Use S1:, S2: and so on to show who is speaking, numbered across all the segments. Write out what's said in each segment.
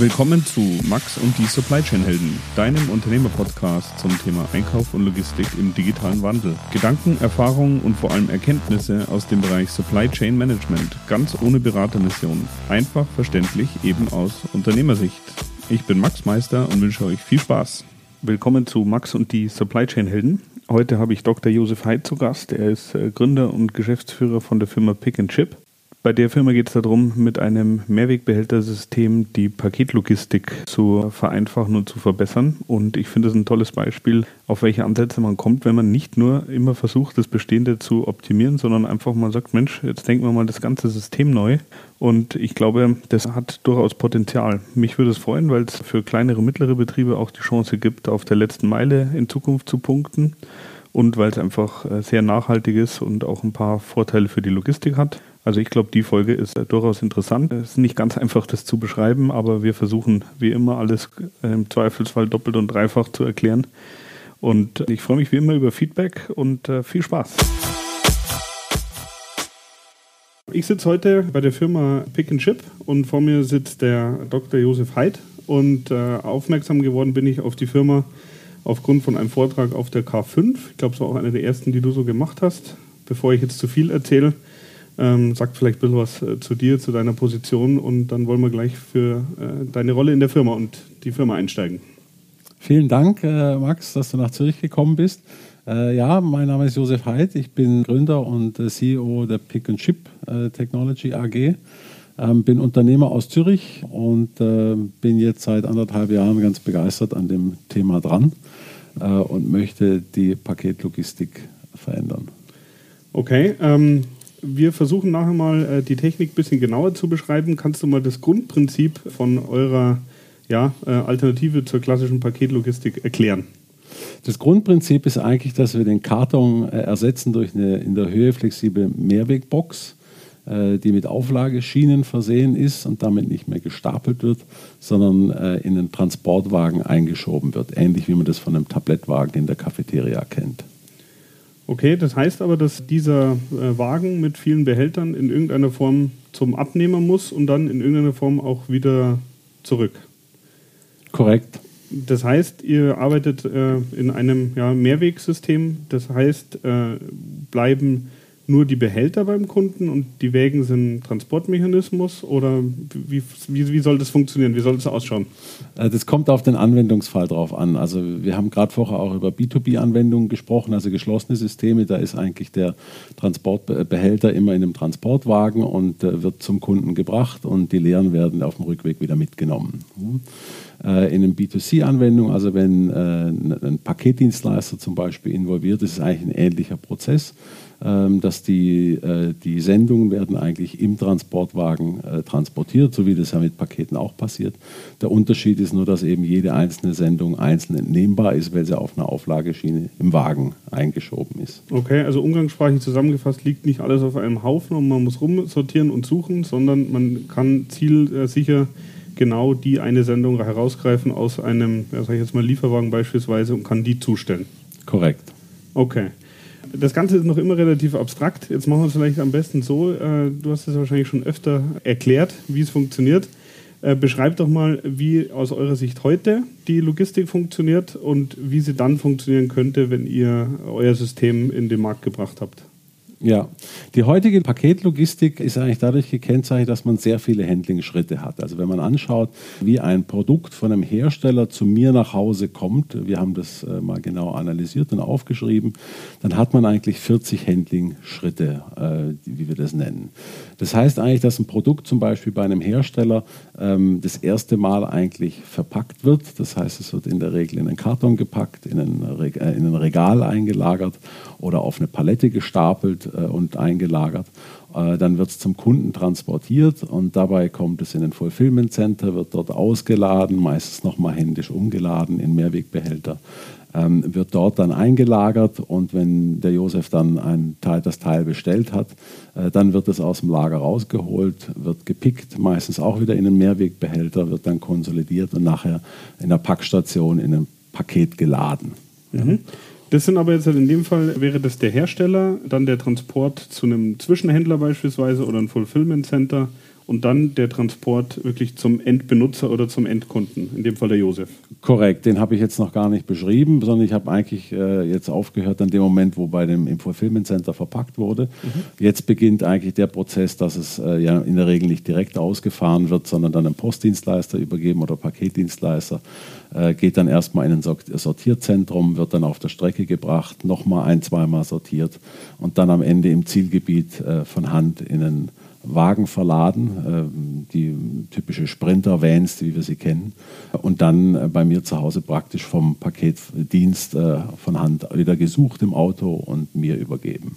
S1: Willkommen zu Max und die Supply Chain Helden, deinem Unternehmerpodcast zum Thema Einkauf und Logistik im digitalen Wandel. Gedanken, Erfahrungen und vor allem Erkenntnisse aus dem Bereich Supply Chain Management, ganz ohne Beratermission, einfach verständlich eben aus Unternehmersicht. Ich bin Max Meister und wünsche euch viel Spaß. Willkommen zu Max und die Supply Chain Helden. Heute habe ich Dr. Josef Heid zu Gast. Er ist äh, Gründer und Geschäftsführer von der Firma Pick and Chip. Bei der Firma geht es darum, mit einem Mehrwegbehältersystem die Paketlogistik zu vereinfachen und zu verbessern. Und ich finde es ein tolles Beispiel, auf welche Ansätze man kommt, wenn man nicht nur immer versucht, das Bestehende zu optimieren, sondern einfach mal sagt, Mensch, jetzt denken wir mal das ganze System neu. Und ich glaube, das hat durchaus Potenzial. Mich würde es freuen, weil es für kleinere, mittlere Betriebe auch die Chance gibt, auf der letzten Meile in Zukunft zu punkten und weil es einfach äh, sehr nachhaltig ist und auch ein paar Vorteile für die Logistik hat. Also ich glaube, die Folge ist äh, durchaus interessant. Es ist nicht ganz einfach, das zu beschreiben, aber wir versuchen wie immer alles äh, im Zweifelsfall doppelt und dreifach zu erklären. Und ich freue mich wie immer über Feedback und äh, viel Spaß. Ich sitze heute bei der Firma Pick and Chip und vor mir sitzt der Dr. Josef Heid und äh, aufmerksam geworden bin ich auf die Firma aufgrund von einem Vortrag auf der K5. Ich glaube, es war auch einer der ersten, die du so gemacht hast. Bevor ich jetzt zu viel erzähle, ähm, sag vielleicht ein bisschen was äh, zu dir, zu deiner Position und dann wollen wir gleich für äh, deine Rolle in der Firma und die Firma einsteigen.
S2: Vielen Dank, äh, Max, dass du nach Zürich gekommen bist. Äh, ja, mein Name ist Josef Heid, ich bin Gründer und äh, CEO der Pick and Chip äh, Technology AG. Ähm, bin Unternehmer aus Zürich und bin jetzt seit anderthalb Jahren ganz begeistert an dem Thema dran und möchte die Paketlogistik verändern.
S1: Okay, ähm, wir versuchen nachher mal äh, die Technik ein bisschen genauer zu beschreiben. Kannst du mal das Grundprinzip von eurer ja, äh, Alternative zur klassischen Paketlogistik erklären?
S2: Das Grundprinzip ist eigentlich, dass wir den Karton äh, ersetzen durch eine in der Höhe flexible Mehrwegbox, die mit Auflageschienen versehen ist und damit nicht mehr gestapelt wird, sondern in einen Transportwagen eingeschoben wird, ähnlich wie man das von einem Tablettwagen in der Cafeteria kennt.
S1: Okay, das heißt aber, dass dieser äh, Wagen mit vielen Behältern in irgendeiner Form zum Abnehmer muss und dann in irgendeiner Form auch wieder zurück.
S2: Korrekt.
S1: Das heißt, ihr arbeitet äh, in einem ja, Mehrwegsystem. Das heißt, äh, bleiben nur die Behälter beim Kunden und die Wägen sind Transportmechanismus oder wie, wie, wie soll das funktionieren? Wie soll das ausschauen?
S2: Äh, das kommt auf den Anwendungsfall drauf an. Also wir haben gerade vorher auch über B2B-Anwendungen gesprochen, also geschlossene Systeme. Da ist eigentlich der Transportbehälter immer in einem Transportwagen und äh, wird zum Kunden gebracht und die leeren werden auf dem Rückweg wieder mitgenommen. Äh, in einer B2C-Anwendung, also wenn ein Paketdienstleister zum Beispiel involviert ist, ist es eigentlich ein ähnlicher Prozess. Ähm, dass die, äh, die Sendungen werden eigentlich im Transportwagen äh, transportiert, so wie das ja mit Paketen auch passiert. Der Unterschied ist nur, dass eben jede einzelne Sendung einzeln entnehmbar ist, weil sie auf einer Auflageschiene im Wagen eingeschoben ist.
S1: Okay, also umgangssprachlich zusammengefasst liegt nicht alles auf einem Haufen und man muss rumsortieren und suchen, sondern man kann zielsicher genau die eine Sendung herausgreifen aus einem, ja, sag ich jetzt mal, Lieferwagen beispielsweise und kann die zustellen.
S2: Korrekt.
S1: Okay. Das Ganze ist noch immer relativ abstrakt. Jetzt machen wir es vielleicht am besten so. Äh, du hast es wahrscheinlich schon öfter erklärt, wie es funktioniert. Äh, beschreib doch mal, wie aus eurer Sicht heute die Logistik funktioniert und wie sie dann funktionieren könnte, wenn ihr euer System in den Markt gebracht habt.
S2: Ja, die heutige Paketlogistik ist eigentlich dadurch gekennzeichnet, dass man sehr viele Handling-Schritte hat. Also wenn man anschaut, wie ein Produkt von einem Hersteller zu mir nach Hause kommt, wir haben das äh, mal genau analysiert und aufgeschrieben, dann hat man eigentlich 40 Handling-Schritte, äh, wie wir das nennen. Das heißt eigentlich, dass ein Produkt zum Beispiel bei einem Hersteller ähm, das erste Mal eigentlich verpackt wird. Das heißt, es wird in der Regel in einen Karton gepackt, in ein, äh, in ein Regal eingelagert oder auf eine Palette gestapelt und eingelagert. Äh, dann wird es zum Kunden transportiert und dabei kommt es in ein Fulfillment Center, wird dort ausgeladen, meistens nochmal händisch umgeladen in Mehrwegbehälter, ähm, wird dort dann eingelagert und wenn der Josef dann ein Teil, das Teil bestellt hat, äh, dann wird es aus dem Lager rausgeholt, wird gepickt, meistens auch wieder in einen Mehrwegbehälter, wird dann konsolidiert und nachher in der Packstation in ein Paket geladen.
S1: Mhm. Das sind aber jetzt halt in dem Fall, wäre das der Hersteller, dann der Transport zu einem Zwischenhändler beispielsweise oder ein Fulfillment Center und dann der Transport wirklich zum Endbenutzer oder zum Endkunden, in dem Fall der Josef.
S2: Korrekt, den habe ich jetzt noch gar nicht beschrieben, sondern ich habe eigentlich äh, jetzt aufgehört an dem Moment, wo bei dem im Fulfillment Center verpackt wurde. Mhm. Jetzt beginnt eigentlich der Prozess, dass es äh, ja in der Regel nicht direkt ausgefahren wird, sondern dann einem Postdienstleister übergeben oder Paketdienstleister. Äh, geht dann erstmal in ein Sortierzentrum, wird dann auf der Strecke gebracht, nochmal ein, zweimal sortiert und dann am Ende im Zielgebiet äh, von Hand in einen Wagen verladen, ähm, die typische Sprinter-Vans, wie wir sie kennen, und dann äh, bei mir zu Hause praktisch vom Paketdienst äh, von Hand wieder gesucht im Auto und mir übergeben.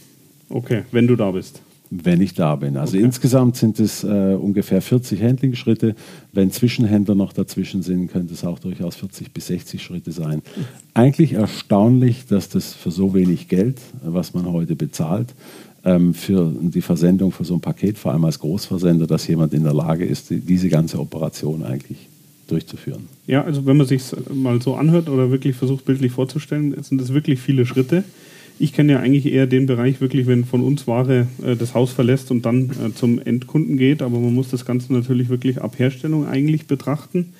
S1: Okay, wenn du da bist.
S2: Wenn ich da bin. Also okay. insgesamt sind es äh, ungefähr 40 Handling-Schritte. Wenn Zwischenhändler noch dazwischen sind, könnte es auch durchaus 40 bis 60 Schritte sein. Eigentlich erstaunlich, dass das für so wenig Geld, was man heute bezahlt, für die Versendung für so ein Paket, vor allem als Großversender, dass jemand in der Lage ist, die, diese ganze Operation eigentlich durchzuführen.
S1: Ja, also wenn man sich mal so anhört oder wirklich versucht bildlich vorzustellen, sind das wirklich viele Schritte. Ich kenne ja eigentlich eher den Bereich wirklich, wenn von uns Ware äh, das Haus verlässt und dann äh, zum Endkunden geht, aber man muss das Ganze natürlich wirklich ab Herstellung eigentlich betrachten.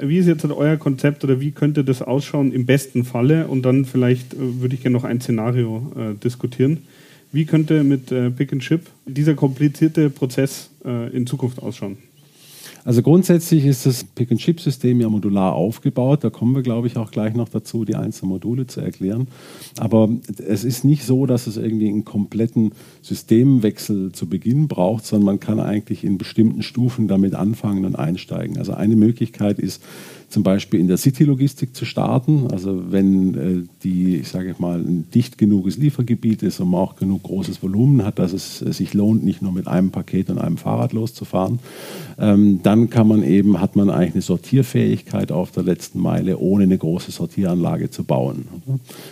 S1: Wie ist jetzt euer Konzept oder wie könnte das ausschauen im besten Falle? Und dann vielleicht äh, würde ich gerne noch ein Szenario äh, diskutieren. Wie könnte mit äh, Pick and Chip dieser komplizierte Prozess äh, in Zukunft ausschauen?
S2: Also grundsätzlich ist das Pick-and-Chip-System ja modular aufgebaut. Da kommen wir, glaube ich, auch gleich noch dazu, die einzelnen Module zu erklären. Aber es ist nicht so, dass es irgendwie einen kompletten Systemwechsel zu Beginn braucht, sondern man kann eigentlich in bestimmten Stufen damit anfangen und einsteigen. Also eine Möglichkeit ist, zum Beispiel in der City-Logistik zu starten. Also wenn äh, die, ich sage mal, ein dicht genuges Liefergebiet ist und man auch genug großes Volumen hat, dass es äh, sich lohnt, nicht nur mit einem Paket und einem Fahrrad loszufahren, ähm, dann kann man eben, hat man eigentlich eine Sortierfähigkeit auf der letzten Meile, ohne eine große Sortieranlage zu bauen.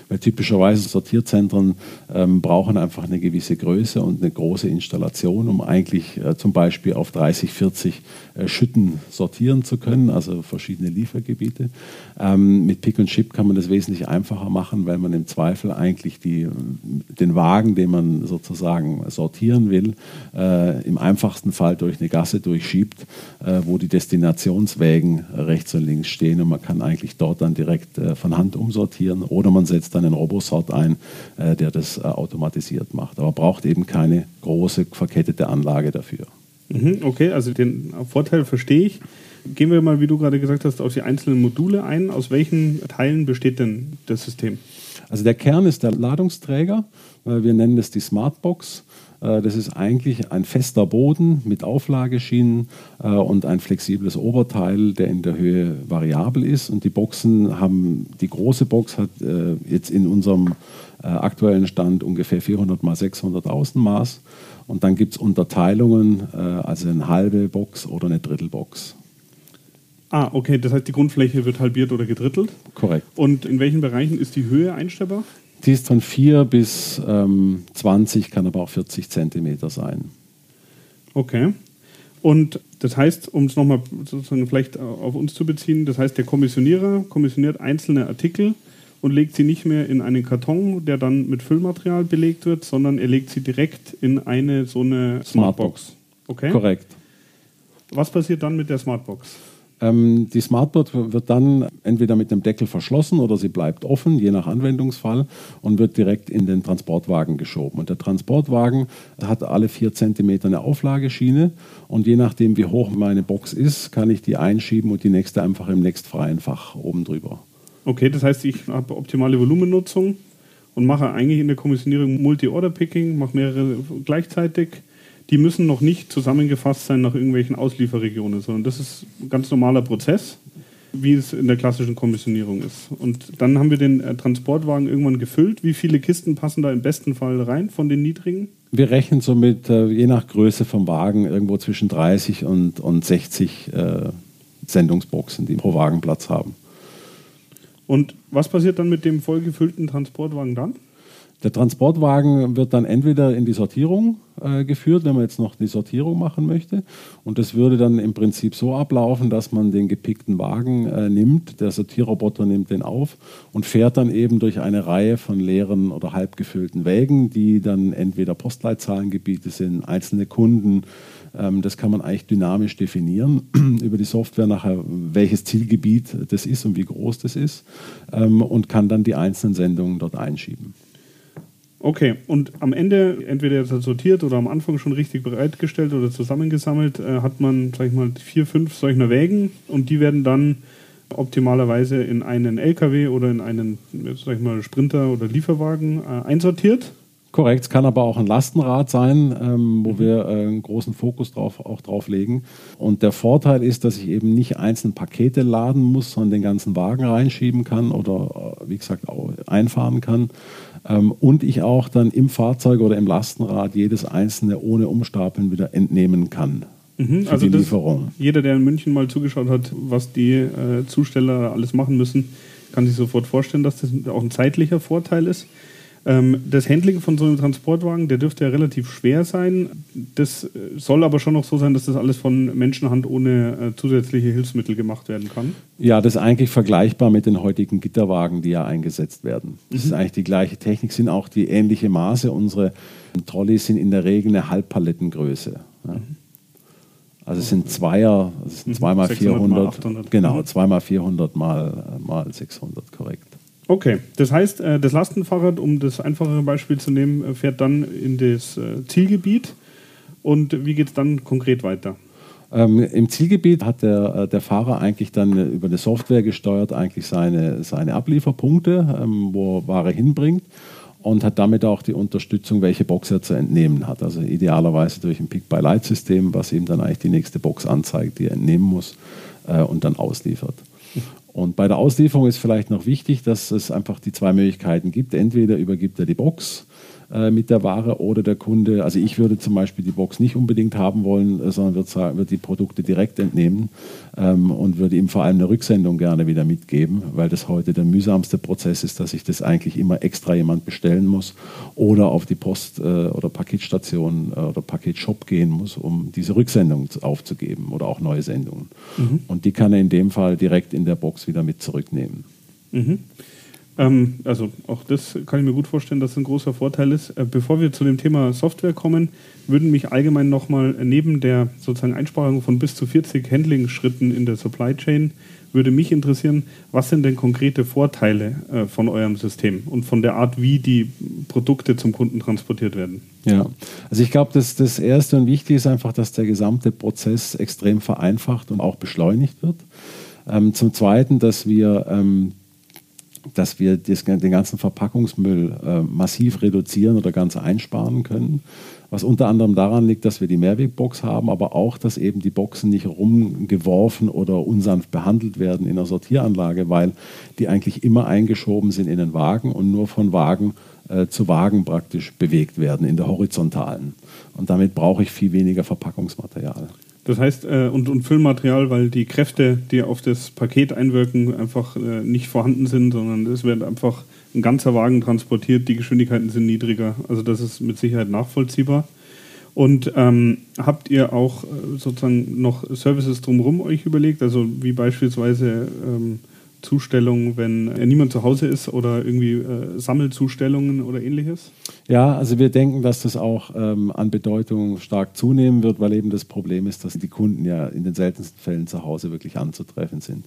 S2: Weil typischerweise Sortierzentren ähm, brauchen einfach eine gewisse Größe und eine große Installation, um eigentlich äh, zum Beispiel auf 30, 40 äh, Schütten sortieren zu können, also verschiedene Liefergebiete. Liefergebiete. Ähm, mit Pick und Chip kann man das wesentlich einfacher machen, weil man im Zweifel eigentlich die, den Wagen, den man sozusagen sortieren will, äh, im einfachsten Fall durch eine Gasse durchschiebt, äh, wo die Destinationswägen rechts und links stehen und man kann eigentlich dort dann direkt äh, von Hand umsortieren oder man setzt dann einen Robosort ein, äh, der das äh, automatisiert macht. Aber braucht eben keine große verkettete Anlage dafür.
S1: Mhm, okay, also den Vorteil verstehe ich. Gehen wir mal, wie du gerade gesagt hast, auf die einzelnen Module ein. Aus welchen Teilen besteht denn das System?
S2: Also der Kern ist der Ladungsträger. Wir nennen das die Smartbox. Äh, das ist eigentlich ein fester Boden mit Auflageschienen äh, und ein flexibles Oberteil, der in der Höhe variabel ist. Und die Boxen haben, die große Box hat äh, jetzt in unserem aktuellen Stand ungefähr 400 mal 600 Außenmaß. Und dann gibt es Unterteilungen, also eine halbe Box oder eine Drittelbox.
S1: Ah, okay, das heißt, die Grundfläche wird halbiert oder gedrittelt.
S2: Korrekt.
S1: Und in welchen Bereichen ist die Höhe einstellbar?
S2: Die ist von 4 bis ähm, 20, kann aber auch 40 Zentimeter sein.
S1: Okay. Und das heißt, um es nochmal sozusagen vielleicht auf uns zu beziehen, das heißt, der Kommissionierer kommissioniert einzelne Artikel und legt sie nicht mehr in einen Karton, der dann mit Füllmaterial belegt wird, sondern er legt sie direkt in eine so eine Smartbox. Smartbox.
S2: Okay. Korrekt.
S1: Was passiert dann mit der Smartbox?
S2: Ähm, die Smartboard wird dann entweder mit dem Deckel verschlossen oder sie bleibt offen, je nach Anwendungsfall, und wird direkt in den Transportwagen geschoben. Und der Transportwagen hat alle vier Zentimeter eine Auflageschiene und je nachdem, wie hoch meine Box ist, kann ich die einschieben und die nächste einfach im nächstfreien Fach oben drüber.
S1: Okay, das heißt, ich habe optimale Volumennutzung und mache eigentlich in der Kommissionierung Multi-Order-Picking, mache mehrere gleichzeitig die müssen noch nicht zusammengefasst sein nach irgendwelchen Auslieferregionen, sondern das ist ein ganz normaler Prozess, wie es in der klassischen Kommissionierung ist. Und dann haben wir den äh, Transportwagen irgendwann gefüllt. Wie viele Kisten passen da im besten Fall rein von den niedrigen?
S2: Wir rechnen somit, äh, je nach Größe vom Wagen, irgendwo zwischen 30 und, und 60 äh, Sendungsboxen, die pro Wagen Platz haben.
S1: Und was passiert dann mit dem vollgefüllten Transportwagen dann?
S2: Der Transportwagen wird dann entweder in die Sortierung äh, geführt, wenn man jetzt noch die Sortierung machen möchte. Und das würde dann im Prinzip so ablaufen, dass man den gepickten Wagen äh, nimmt, der Sortierroboter nimmt den auf und fährt dann eben durch eine Reihe von leeren oder halb gefüllten Wägen, die dann entweder Postleitzahlengebiete sind, einzelne Kunden, das kann man eigentlich dynamisch definieren über die Software nachher, welches Zielgebiet das ist und wie groß das ist ähm, und kann dann die einzelnen Sendungen dort einschieben.
S1: Okay, und am Ende, entweder jetzt sortiert oder am Anfang schon richtig bereitgestellt oder zusammengesammelt, äh, hat man, sag ich mal, vier, fünf solcher Wägen und die werden dann optimalerweise in einen LKW oder in einen, sag ich mal, Sprinter oder Lieferwagen äh, einsortiert.
S2: Korrekt, es kann aber auch ein Lastenrad sein, ähm, wo mhm. wir äh, einen großen Fokus drauf, auch drauf legen. Und der Vorteil ist, dass ich eben nicht einzelne Pakete laden muss, sondern den ganzen Wagen reinschieben kann oder, äh, wie gesagt, auch einfahren kann. Ähm, und ich auch dann im Fahrzeug oder im Lastenrad jedes einzelne ohne Umstapeln wieder entnehmen kann.
S1: Mhm, also die Lieferung. jeder, der in München mal zugeschaut hat, was die äh, Zusteller alles machen müssen, kann sich sofort vorstellen, dass das auch ein zeitlicher Vorteil ist. Ähm, das Handling von so einem Transportwagen, der dürfte ja relativ schwer sein. Das äh, soll aber schon noch so sein, dass das alles von Menschenhand ohne äh, zusätzliche Hilfsmittel gemacht werden kann.
S2: Ja, das ist eigentlich vergleichbar mit den heutigen Gitterwagen, die ja eingesetzt werden. Das mhm. ist eigentlich die gleiche Technik, sind auch die ähnliche Maße. Unsere Trolleys sind in der Regel eine Halbpalettengröße. Ja. Mhm. Also es sind Zweier, es sind mhm. zweimal 400, 800. genau, mhm. zweimal 400 mal, mal 600, korrekt.
S1: Okay, das heißt, äh, das Lastenfahrrad, um das einfachere Beispiel zu nehmen, äh, fährt dann in das äh, Zielgebiet. Und wie geht es dann konkret weiter?
S2: Ähm, Im Zielgebiet hat der, der Fahrer eigentlich dann über eine Software gesteuert eigentlich seine, seine Ablieferpunkte, ähm, wo er Ware hinbringt und hat damit auch die Unterstützung, welche Box er zu entnehmen hat. Also idealerweise durch ein Pick-by-Light-System, was ihm dann eigentlich die nächste Box anzeigt, die er entnehmen muss äh, und dann ausliefert. Und bei der Auslieferung ist vielleicht noch wichtig, dass es einfach die zwei Möglichkeiten gibt. Entweder übergibt er die Box äh, mit der Ware oder der Kunde, also ich würde zum Beispiel die Box nicht unbedingt haben wollen, äh, sondern wird, wird die Produkte direkt entnehmen ähm, und würde ihm vor allem eine Rücksendung gerne wieder mitgeben, weil das heute der mühsamste Prozess ist, dass ich das eigentlich immer extra jemand bestellen muss oder auf die Post- äh, oder Paketstation äh, oder Paketshop gehen muss, um diese Rücksendung aufzugeben oder auch neue Sendungen. Mhm. Und die kann er in dem Fall direkt in der Box wieder mit zurücknehmen.
S1: Mhm. Ähm, also auch das kann ich mir gut vorstellen, dass es ein großer Vorteil ist. Äh, bevor wir zu dem Thema Software kommen, würden mich allgemein nochmal neben der sozusagen Einsparung von bis zu 40 Handling-Schritten in der Supply Chain würde mich interessieren, was sind denn konkrete Vorteile äh, von eurem System und von der Art, wie die Produkte zum Kunden transportiert werden?
S2: Ja, also ich glaube, das, das Erste und Wichtige ist einfach, dass der gesamte Prozess extrem vereinfacht und auch beschleunigt wird. Ähm, zum Zweiten, dass wir ähm, dass wir das, den ganzen Verpackungsmüll äh, massiv reduzieren oder ganz einsparen können. Was unter anderem daran liegt, dass wir die Mehrwegbox haben, aber auch, dass eben die Boxen nicht rumgeworfen oder unsanft behandelt werden in der Sortieranlage, weil die eigentlich immer eingeschoben sind in den Wagen und nur von Wagen äh, zu Wagen praktisch bewegt werden in der horizontalen. Und damit brauche ich viel weniger Verpackungsmaterial.
S1: Das heißt, äh, und, und Füllmaterial, weil die Kräfte, die auf das Paket einwirken, einfach äh, nicht vorhanden sind, sondern es wird einfach ein ganzer Wagen transportiert, die Geschwindigkeiten sind niedriger. Also das ist mit Sicherheit nachvollziehbar. Und ähm, habt ihr auch äh, sozusagen noch Services drumherum euch überlegt, also wie beispielsweise ähm, Zustellung, wenn äh, niemand zu Hause ist oder irgendwie äh, Sammelzustellungen oder ähnliches?
S2: Ja, also wir denken, dass das auch ähm, an Bedeutung stark zunehmen wird, weil eben das Problem ist, dass die Kunden ja in den seltensten Fällen zu Hause wirklich anzutreffen sind.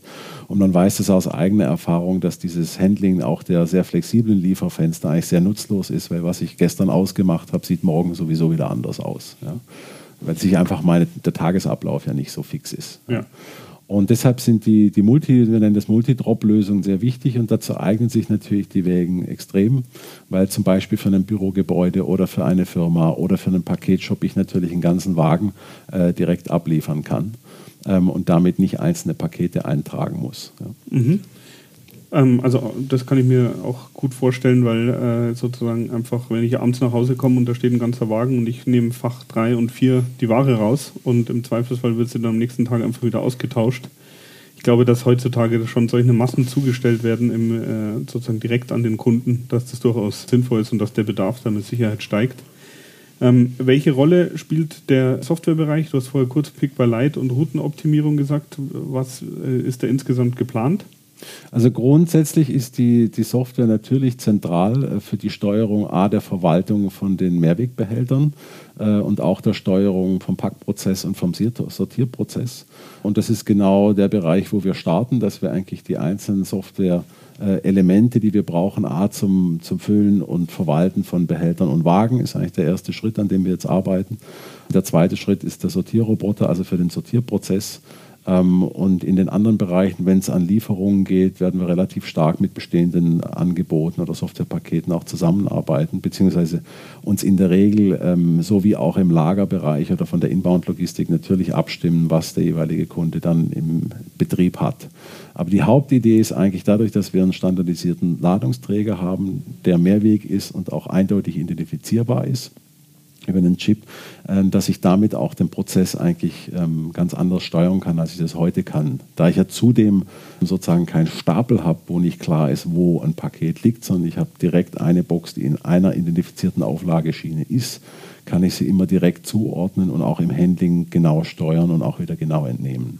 S2: Und man weiß es aus eigener Erfahrung, dass dieses Handling auch der sehr flexiblen Lieferfenster eigentlich sehr nutzlos ist, weil was ich gestern ausgemacht habe, sieht morgen sowieso wieder anders aus. Ja? Weil sich einfach meine, der Tagesablauf ja nicht so fix ist. Ja. Und deshalb sind die, die Multi, wir nennen das Multi-Drop-Lösungen sehr wichtig und dazu eignen sich natürlich die Wägen extrem, weil zum Beispiel für ein Bürogebäude oder für eine Firma oder für einen Paketshop ich natürlich einen ganzen Wagen äh, direkt abliefern kann ähm, und damit nicht einzelne Pakete eintragen muss. Ja. Mhm.
S1: Ähm, also das kann ich mir auch gut vorstellen, weil äh, sozusagen einfach, wenn ich abends nach Hause komme und da steht ein ganzer Wagen und ich nehme Fach 3 und 4 die Ware raus und im Zweifelsfall wird sie dann am nächsten Tag einfach wieder ausgetauscht. Ich glaube, dass heutzutage schon solche Massen zugestellt werden, im, äh, sozusagen direkt an den Kunden, dass das durchaus sinnvoll ist und dass der Bedarf dann mit Sicherheit steigt. Ähm, welche Rolle spielt der Softwarebereich? Du hast vorher kurz Pick by Light und Routenoptimierung gesagt. Was äh, ist da insgesamt geplant?
S2: Also grundsätzlich ist die, die Software natürlich zentral äh, für die Steuerung A der Verwaltung von den Mehrwegbehältern äh, und auch der Steuerung vom Packprozess und vom Sortierprozess. Und das ist genau der Bereich, wo wir starten, dass wir eigentlich die einzelnen Software-Elemente, die wir brauchen, A zum, zum Füllen und Verwalten von Behältern und Wagen, ist eigentlich der erste Schritt, an dem wir jetzt arbeiten. Der zweite Schritt ist der Sortierroboter, also für den Sortierprozess. Ähm, und in den anderen Bereichen, wenn es an Lieferungen geht, werden wir relativ stark mit bestehenden Angeboten oder Softwarepaketen auch zusammenarbeiten, beziehungsweise uns in der Regel, ähm, so wie auch im Lagerbereich oder von der Inbound-Logistik, natürlich abstimmen, was der jeweilige Kunde dann im Betrieb hat. Aber die Hauptidee ist eigentlich dadurch, dass wir einen standardisierten Ladungsträger haben, der Mehrweg ist und auch eindeutig identifizierbar ist über einen Chip, äh, dass ich damit auch den Prozess eigentlich ähm, ganz anders steuern kann, als ich das heute kann. Da ich ja zudem sozusagen keinen Stapel habe, wo nicht klar ist, wo ein Paket liegt, sondern ich habe direkt eine Box, die in einer identifizierten Auflageschiene ist, kann ich sie immer direkt zuordnen und auch im Handling genau steuern und auch wieder genau entnehmen.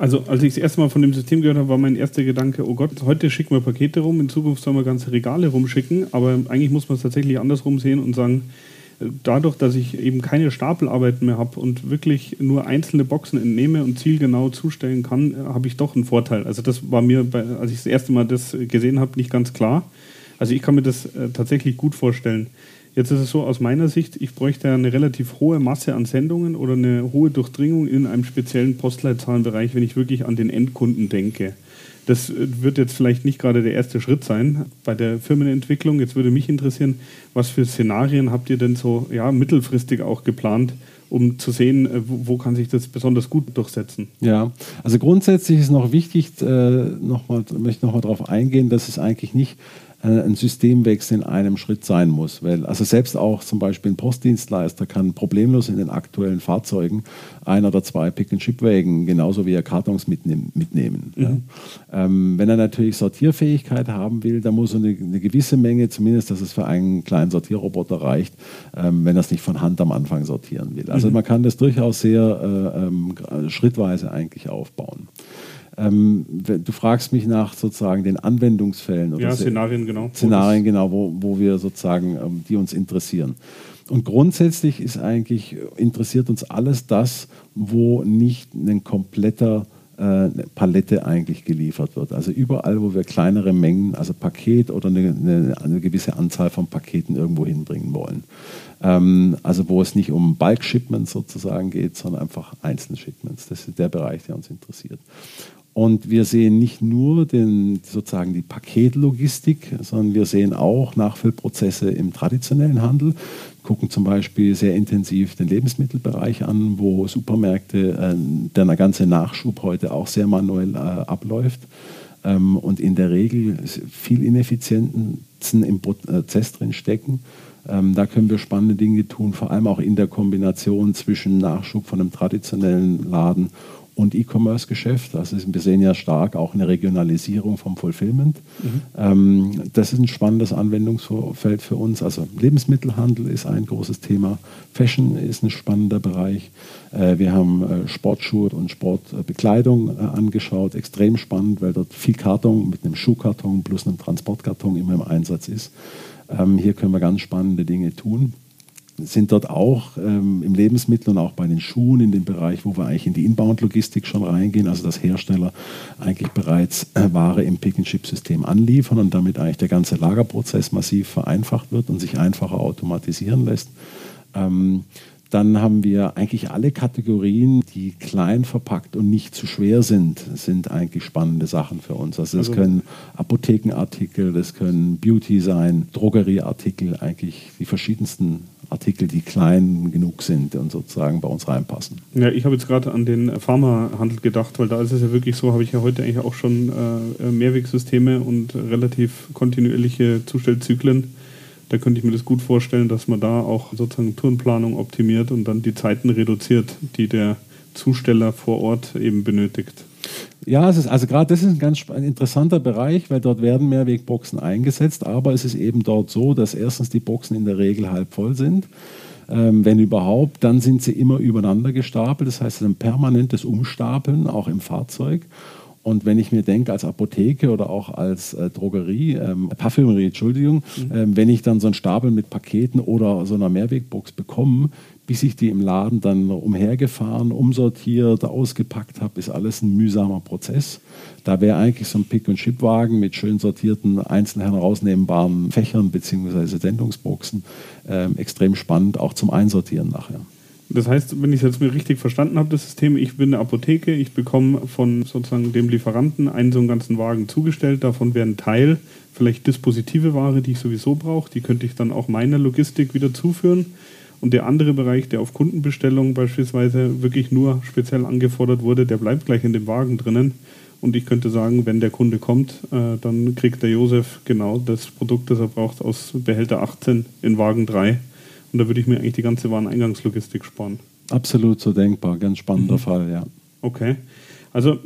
S1: Also, als ich das erste Mal von dem System gehört habe, war mein erster Gedanke, oh Gott, heute schicken wir Pakete rum, in Zukunft sollen wir ganze Regale rumschicken, aber eigentlich muss man es tatsächlich andersrum sehen und sagen, dadurch, dass ich eben keine Stapelarbeiten mehr habe und wirklich nur einzelne Boxen entnehme und zielgenau zustellen kann, habe ich doch einen Vorteil. Also das war mir, bei, als ich das erste Mal das gesehen habe, nicht ganz klar. Also ich kann mir das äh, tatsächlich gut vorstellen. Jetzt ist es so aus meiner Sicht, ich bräuchte eine relativ hohe Masse an Sendungen oder eine hohe Durchdringung in einem speziellen Postleitzahlenbereich, wenn ich wirklich an den Endkunden denke. Das wird jetzt vielleicht nicht gerade der erste Schritt sein bei der Firmenentwicklung. Jetzt würde mich interessieren, was für Szenarien habt ihr denn so ja, mittelfristig auch geplant, um zu sehen, äh, wo, kann sich das besonders gut durchsetzen?
S2: Ja, also grundsätzlich ist noch wichtig, äh, noch mal, möchte nochmal darauf eingehen, dass es eigentlich nicht äh, ein Systemwechsel in einem Schritt sein muss. Weil, also selbst auch zum Beispiel ein Postdienstleister kann problemlos in den aktuellen Fahrzeugen ein oder zwei Pick-and-Chip-Wägen genauso wie er Kartons mitnehmen. mitnehmen mhm. ja. ähm, wenn er natürlich Sortierfähigkeit haben will, dann muss er eine, eine, gewisse Menge, zumindest dass es für einen kleinen Sortierroboter reicht, ähm, wenn er es nicht von Hand am Anfang sortieren will. Also mhm. man kann das durchaus sehr äh, ähm, schrittweise eigentlich aufbauen. Ähm, du fragst mich nach sozusagen den Anwendungsfällen
S1: oder ja, Szenarien genau.
S2: Szenarien genau, wo, wo wir sozusagen, ähm, die uns interessieren. Und grundsätzlich ist eigentlich, interessiert uns alles das, wo nicht ein kompletter äh, Palette eigentlich geliefert wird. Also überall, wo wir kleinere Mengen, also Paket oder eine, eine, eine gewisse Anzahl von Paketen irgendwo hinbringen wollen. Ähm, also wo es nicht um Bulk-Shipments sozusagen geht, sondern einfach Einzelshipments. Das ist der Bereich, der uns interessiert. Und wir sehen nicht nur den, sozusagen die Paketlogistik, sondern wir sehen auch Nachfüllprozesse im traditionellen Handel. Gucken zum Beispiel sehr intensiv den Lebensmittelbereich an, wo Supermärkte, äh, der ganze Nachschub heute auch sehr manuell äh, abläuft ähm, und in der Regel viel Ineffizienzen im Prozess drin stecken. Ähm, da können wir spannende Dinge tun, vor allem auch in der Kombination zwischen Nachschub von einem traditionellen Laden und E-Commerce-Geschäft. Also wir sehen ja stark auch eine Regionalisierung vom Fulfillment. Mhm. Ähm, das ist ein spannendes Anwendungsfeld für uns. Also Lebensmittelhandel ist ein großes Thema. Fashion ist ein spannender Bereich. Äh, wir haben äh, Sportschuhe und Sportbekleidung äh, angeschaut. Extrem spannend, weil dort viel Karton mit einem Schuhkarton plus einem Transportkarton immer im Einsatz ist. Ähm, hier können wir ganz spannende Dinge tun sind dort auch ähm, im Lebensmittel und auch bei den Schuhen in dem Bereich, wo wir eigentlich in die Inbound-Logistik schon reingehen, also dass Hersteller eigentlich bereits äh, Ware im Pick-and-Chip-System anliefern und damit eigentlich der ganze Lagerprozess massiv vereinfacht wird und sich einfacher automatisieren lässt. Ähm, dann haben wir eigentlich alle Kategorien, die klein verpackt und nicht zu schwer sind, sind eigentlich spannende Sachen für uns. Also das also, können Apothekenartikel, das können Beauty sein, Drogerieartikel, eigentlich die verschiedensten Artikel, die klein genug sind und sozusagen bei uns reinpassen.
S1: Ja, ich habe jetzt gerade an den Pharmahandel gedacht, weil da ist es ja wirklich so, habe ich ja heute eigentlich auch schon äh, Mehrwegsysteme und relativ kontinuierliche Zustellzyklen da könnte ich mir das gut vorstellen, dass man da auch sozusagen Tourenplanung optimiert und dann die Zeiten reduziert, die der Zusteller vor Ort eben benötigt.
S2: Ja, es ist also gerade das ist ein ganz interessanter Bereich, weil dort werden Mehrwegboxen eingesetzt, aber es ist eben dort so, dass erstens die Boxen in der Regel halb voll sind. Ähm, wenn überhaupt, dann sind sie immer übereinander gestapelt. Das heißt, ein permanentes Umstapeln, auch im Fahrzeug. Und wenn ich mir denke, als Apotheke oder auch als äh, Drogerie, ähm, Parfümerie, Entschuldigung, mhm. ähm, wenn ich dann so einen Stapel mit Paketen oder so einer Mehrwegbox bekomme, bis ich die im Laden dann umhergefahren, umsortiert, ausgepackt habe, ist alles ein mühsamer Prozess. Da wäre eigentlich so ein Pick-and-Chip-Wagen mit schön sortierten, einzeln herausnehmbaren Fächern bzw. Sendungsboxen äh, extrem spannend, auch zum Einsortieren nachher.
S1: Das heißt, wenn ich es jetzt mir richtig verstanden habe, das System, ich bin eine Apotheke, ich bekomme von sozusagen dem Lieferanten einen so einen ganzen Wagen zugestellt, davon wäre Teil vielleicht dispositive Ware, die ich sowieso brauche, die könnte ich dann auch meiner Logistik wieder zuführen. Und der andere Bereich, der auf Kundenbestellung beispielsweise wirklich nur speziell angefordert wurde, der bleibt gleich in dem Wagen drinnen. Und ich könnte sagen, wenn der Kunde kommt, äh, dann kriegt der Josef genau das Produkt, das er braucht, aus Behälter 18 in Wagen 3. Und da würde ich mir eigentlich die ganze Wareneingangslogistik sparen.
S2: Absolut so denkbar, ganz spannender mhm. Fall, ja.
S1: Okay. Also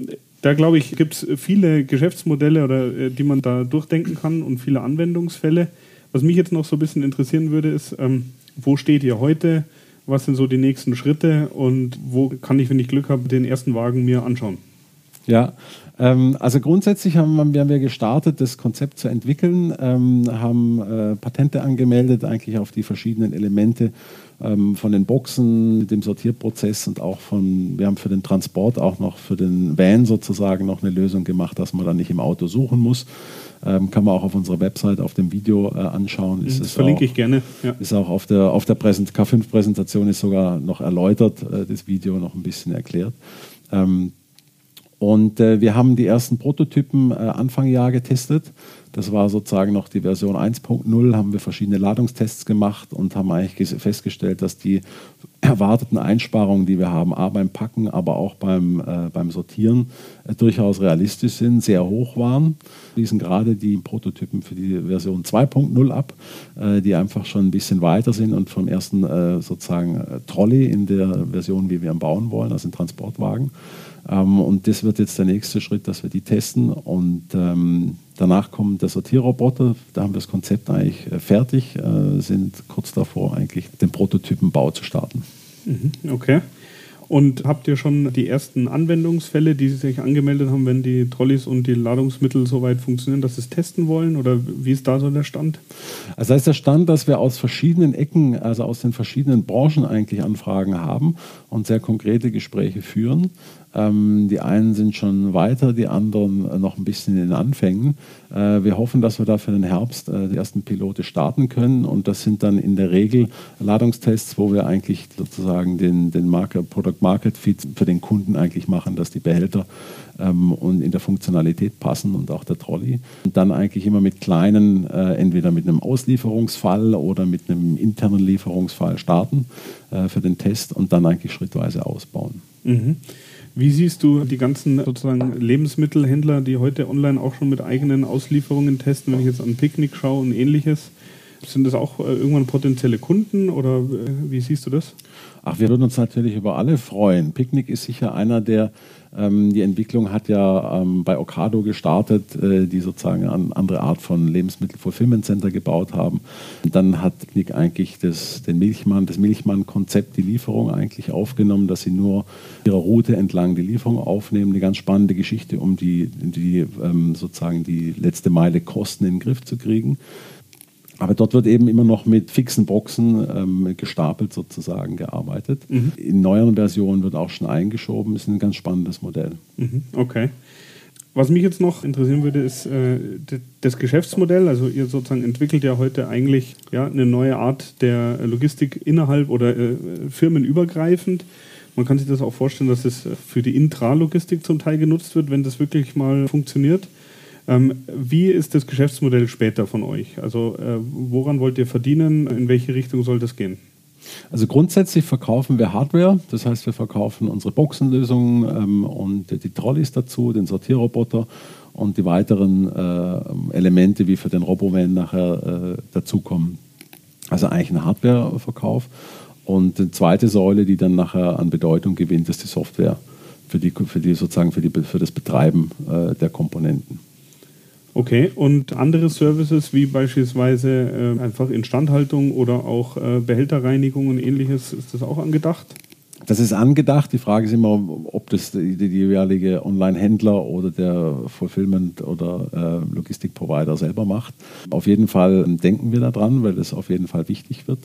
S1: da glaube ich, gibt es viele Geschäftsmodelle, oder, äh, die man da durchdenken kann und viele Anwendungsfälle. Was mich jetzt noch so ein bisschen interessieren würde, ist, ähm, wo steht ihr heute? Was sind so die nächsten Schritte und wo kann ich, wenn ich Glück habe, den ersten Wagen mir anschauen?
S2: Ja, ähm, also grundsätzlich haben, haben, wir gestartet, das Konzept zu entwickeln, ähm, haben äh, Patente angemeldet, eigentlich auf die verschiedenen Elemente ähm, von den Boxen, dem Sortierprozess und auch von, wir haben für den Transport auch noch für den Van sozusagen noch eine Lösung gemacht, dass man dann nicht im Auto suchen muss. Ähm, kann man auch auf unserer Website auf dem Video äh, anschauen.
S1: Ist das verlinke
S2: auch,
S1: ich gerne.
S2: Ja. Ist auch auf der, auf der K5-Präsentation ist sogar noch erläutert, äh, das Video noch ein bisschen erklärt. Und äh, wir haben die ersten Prototypen äh, Anfang Jahr getestet. Das war sozusagen noch die Version 1.0, haben wir verschiedene Ladungstests gemacht und haben eigentlich festgestellt, dass die erwarteten Einsparungen, die wir haben, A beim Packen, aber auch beim, äh, beim Sortieren, äh, durchaus realistisch sind, sehr hoch waren. Wir schließen gerade die Prototypen für die Version 2.0 ab, äh, die einfach schon ein bisschen weiter sind und vom ersten äh, sozusagen äh, Trolley in der Version, wie wir ihn bauen wollen, also ein Transportwagen. Ähm, und das wird jetzt der nächste Schritt, dass wir die testen. Und ähm, danach kommt der Sortierroboter. Da haben wir das Konzept eigentlich äh, fertig, äh, sind kurz davor, eigentlich den Prototypenbau zu starten.
S1: Mhm, okay. Und habt ihr schon die ersten Anwendungsfälle, die sich angemeldet haben, wenn die Trolleys und die Ladungsmittel soweit funktionieren, dass sie es testen wollen? Oder wie ist da so der Stand?
S2: Also da ist der Stand, dass wir aus verschiedenen Ecken, also aus den verschiedenen Branchen eigentlich Anfragen haben und sehr konkrete Gespräche führen. Ähm, die einen sind schon weiter, die anderen noch ein bisschen in den Anfängen. Äh, wir hoffen, dass wir da für den Herbst äh, die ersten Pilote starten können und das sind dann in der Regel Ladungstests, wo wir eigentlich sozusagen den, den Market, Product Market Fit für den Kunden eigentlich machen, dass die Behälter ähm, und in der Funktionalität passen und auch der Trolley. Und dann eigentlich immer mit kleinen, äh, entweder mit einem Auslieferungsfall oder mit einem internen Lieferungsfall starten äh, für den Test und dann eigentlich schrittweise ausbauen.
S1: Mhm. Wie siehst du die ganzen sozusagen Lebensmittelhändler, die heute online auch schon mit eigenen Auslieferungen testen, wenn ich jetzt an Picknick schaue und ähnliches? Sind das auch äh, irgendwann potenzielle Kunden oder äh, wie siehst du das?
S2: Ach, wir würden uns natürlich über alle freuen. Picknick ist sicher einer der ähm, die Entwicklung hat ja ähm, bei Ocado gestartet, äh, die sozusagen eine andere Art von Lebensmittel-Fulfillment Center gebaut haben. Und dann hat Nick eigentlich das, den Milchmann, das Milchmann-Konzept, die Lieferung eigentlich aufgenommen, dass sie nur ihrer Route entlang die Lieferung aufnehmen. Eine ganz spannende Geschichte, um die, die ähm, sozusagen die letzte Meile Kosten in den Griff zu kriegen. Aber dort wird eben immer noch mit fixen Boxen ähm, gestapelt sozusagen gearbeitet. Mhm. In neueren Versionen wird auch schon eingeschoben. Ist ein ganz spannendes Modell.
S1: Mhm. Okay. Was mich jetzt noch interessieren würde, ist äh, das Geschäftsmodell. Also ihr sozusagen entwickelt ja heute eigentlich ja, eine neue Art der Logistik innerhalb oder äh, firmenübergreifend. Man kann sich das auch vorstellen, dass es für die Intralogistik zum Teil genutzt wird, wenn das wirklich mal funktioniert. Ähm, wie ist das Geschäftsmodell später von euch? Also äh, woran wollt ihr verdienen? In welche Richtung soll das gehen?
S2: Also grundsätzlich verkaufen wir Hardware, das heißt wir verkaufen unsere Boxenlösungen ähm, und die Trolleys dazu, den Sortierroboter und die weiteren äh, Elemente, wie für den Robovan nachher äh, dazukommen. Also eigentlich ein Hardwareverkauf. Und die zweite Säule, die dann nachher an Bedeutung gewinnt, ist die Software für, die, für, die, sozusagen für, die, für das Betreiben äh, der Komponenten.
S1: Okay, und andere Services wie beispielsweise äh, einfach Instandhaltung oder auch äh, Behälterreinigung und ähnliches, ist das auch angedacht?
S2: Das ist angedacht. Die Frage ist immer, ob das die, jeweilige Online-Händler oder der Fulfillment- oder äh, Logistikprovider selber macht. Auf jeden Fall denken wir daran, weil das auf jeden Fall wichtig wird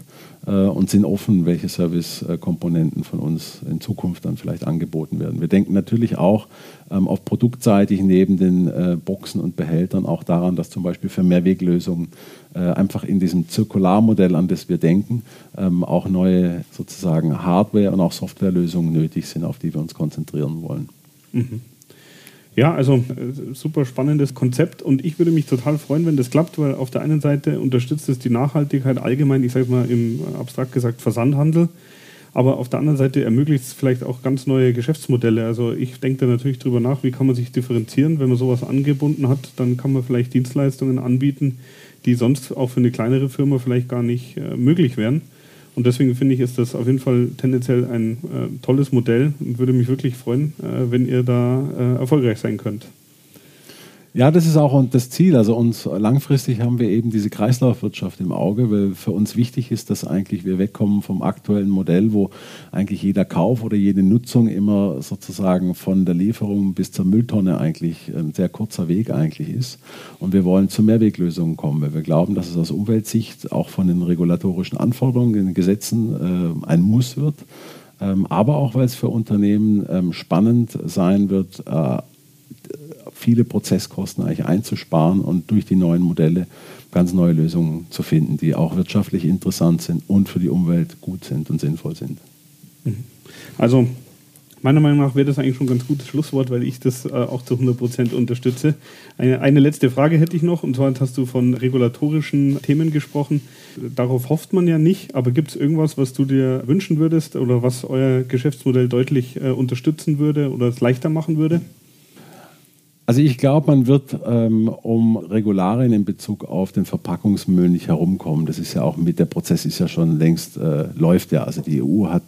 S2: und sind offen, welche Service-Komponenten von uns in Zukunft dann vielleicht angeboten werden. Wir denken natürlich auch ähm, auf produktseitig neben den äh, Boxen und Behältern auch daran, dass zum Beispiel für Mehrweglösungen äh, einfach in diesem Zirkularmodell, an das wir denken, ähm, auch neue sozusagen Hardware- und auch Softwarelösungen nötig sind, auf die wir uns konzentrieren wollen.
S1: Mhm. Ja, also äh, super spannendes Konzept und ich würde mich total freuen, wenn das klappt, weil auf der einen Seite unterstützt es die Nachhaltigkeit allgemein, ich sage mal im äh, abstrakt gesagt Versandhandel, aber auf der anderen Seite ermöglicht es vielleicht auch ganz neue Geschäftsmodelle. Also ich denke da natürlich drüber nach, wie kann man sich differenzieren. Wenn man sowas angebunden hat, dann kann man vielleicht Dienstleistungen anbieten, die sonst auch für eine kleinere Firma vielleicht gar nicht äh, möglich wären. Und deswegen finde ich, ist das auf jeden Fall tendenziell ein äh, tolles Modell und würde mich wirklich freuen, äh, wenn ihr da äh, erfolgreich sein könnt.
S2: Ja, das ist auch das Ziel. Also uns langfristig haben wir eben diese Kreislaufwirtschaft im Auge, weil für uns wichtig ist, dass eigentlich wir wegkommen vom aktuellen Modell, wo eigentlich jeder Kauf oder jede Nutzung immer sozusagen von der Lieferung bis zur Mülltonne eigentlich ein sehr kurzer Weg eigentlich ist. Und wir wollen zu Mehrweglösungen kommen, weil wir glauben, dass es aus Umweltsicht auch von den regulatorischen Anforderungen, den Gesetzen äh, ein Muss wird. Ähm, aber auch, weil es für Unternehmen ähm, spannend sein wird, äh, viele Prozesskosten eigentlich einzusparen und durch die neuen Modelle ganz neue Lösungen zu finden, die auch wirtschaftlich interessant sind und für die Umwelt gut sind und sinnvoll sind.
S1: Mhm. Also meiner Meinung nach wäre das eigentlich schon ein ganz gutes Schlusswort, weil ich das äh, auch zu 100 Prozent unterstütze. Eine, eine, letzte Frage hätte ich noch, und zwar hast du von regulatorischen Themen gesprochen. Darauf hofft man ja nicht, aber gibt es irgendwas, was du dir wünschen würdest oder was euer Geschäftsmodell deutlich äh, unterstützen würde oder es leichter machen würde?
S2: Also ich glaube, man wird ähm, um Regularien in Bezug auf den Verpackungsmüll nicht herumkommen. Das ist ja auch mit, der Prozess ist ja schon längst, äh, läuft ja. Also die EU hat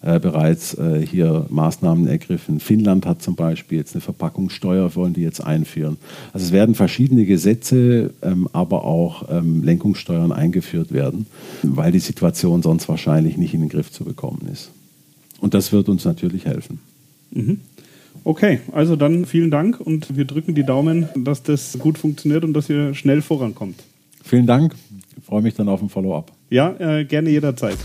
S2: äh, bereits äh, hier Maßnahmen ergriffen. Finnland hat zum Beispiel jetzt eine Verpackungssteuer, wollen die jetzt einführen. Also es werden verschiedene Gesetze, ähm, aber auch ähm, Lenkungssteuern eingeführt werden, weil die Situation sonst wahrscheinlich nicht in den Griff zu bekommen ist. Und das wird uns natürlich helfen.
S1: Mhm. Okay, also dann vielen Dank und wir drücken die Daumen, dass das gut funktioniert und dass ihr schnell vorankommt.
S2: Vielen Dank. Ich freue mich dann auf ein Follow-up.
S1: Ja, äh, gerne jederzeit.